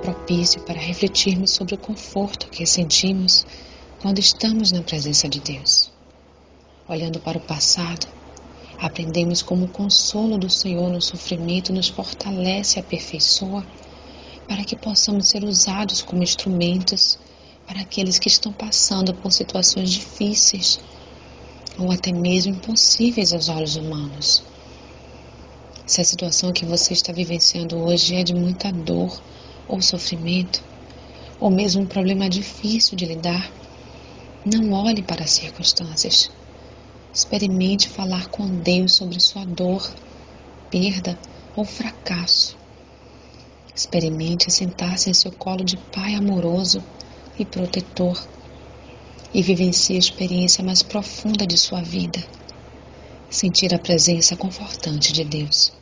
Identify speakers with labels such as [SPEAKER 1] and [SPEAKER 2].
[SPEAKER 1] propício para refletirmos sobre o conforto que sentimos quando estamos na presença de Deus. Olhando para o passado, aprendemos como o consolo do Senhor no sofrimento nos fortalece e aperfeiçoa para que possamos ser usados como instrumentos para aqueles que estão passando por situações difíceis ou até mesmo impossíveis aos olhos humanos. Se a situação que você está vivenciando hoje é de muita dor ou sofrimento, ou mesmo um problema difícil de lidar, não olhe para as circunstâncias. Experimente falar com Deus sobre sua dor, perda ou fracasso. Experimente sentar-se em seu colo de Pai amoroso e protetor e vivencie a experiência mais profunda de sua vida sentir a presença confortante de Deus.